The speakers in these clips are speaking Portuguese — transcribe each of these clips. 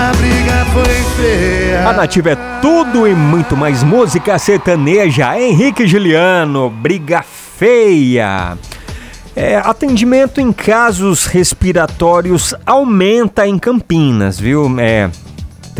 A briga foi feia. A Nativa é tudo e muito mais música sertaneja. Henrique Juliano, briga feia. É, atendimento em casos respiratórios aumenta em Campinas, viu? É,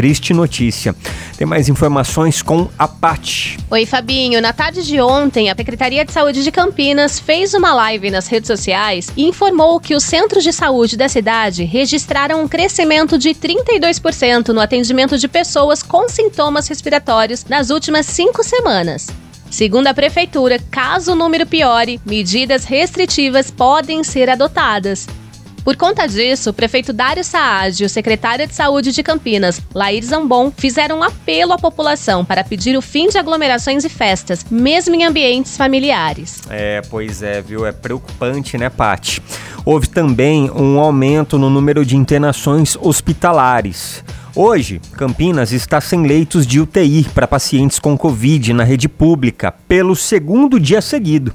triste notícia. Tem mais informações com a Pati. Oi, Fabinho. Na tarde de ontem, a Secretaria de Saúde de Campinas fez uma live nas redes sociais e informou que os centros de saúde da cidade registraram um crescimento de 32% no atendimento de pessoas com sintomas respiratórios nas últimas cinco semanas. Segundo a prefeitura, caso o número piore, medidas restritivas podem ser adotadas. Por conta disso, o prefeito Dário Saad e o secretário de Saúde de Campinas, Lair Zambon, fizeram um apelo à população para pedir o fim de aglomerações e festas, mesmo em ambientes familiares. É, pois é, viu? É preocupante, né, Pati? Houve também um aumento no número de internações hospitalares. Hoje, Campinas está sem leitos de UTI para pacientes com Covid na rede pública pelo segundo dia seguido.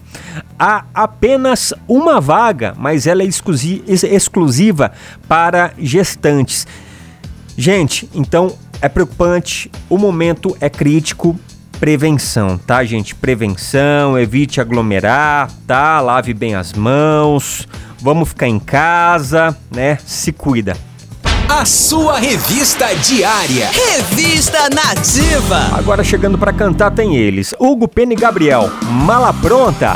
Há apenas uma vaga, mas ela é exclusiva para gestantes. Gente, então é preocupante, o momento é crítico. Prevenção, tá, gente? Prevenção, evite aglomerar, tá? Lave bem as mãos, vamos ficar em casa, né? Se cuida. A sua revista diária. Revista Nativa. Agora chegando para cantar tem eles: Hugo Pena e Gabriel. Mala pronta.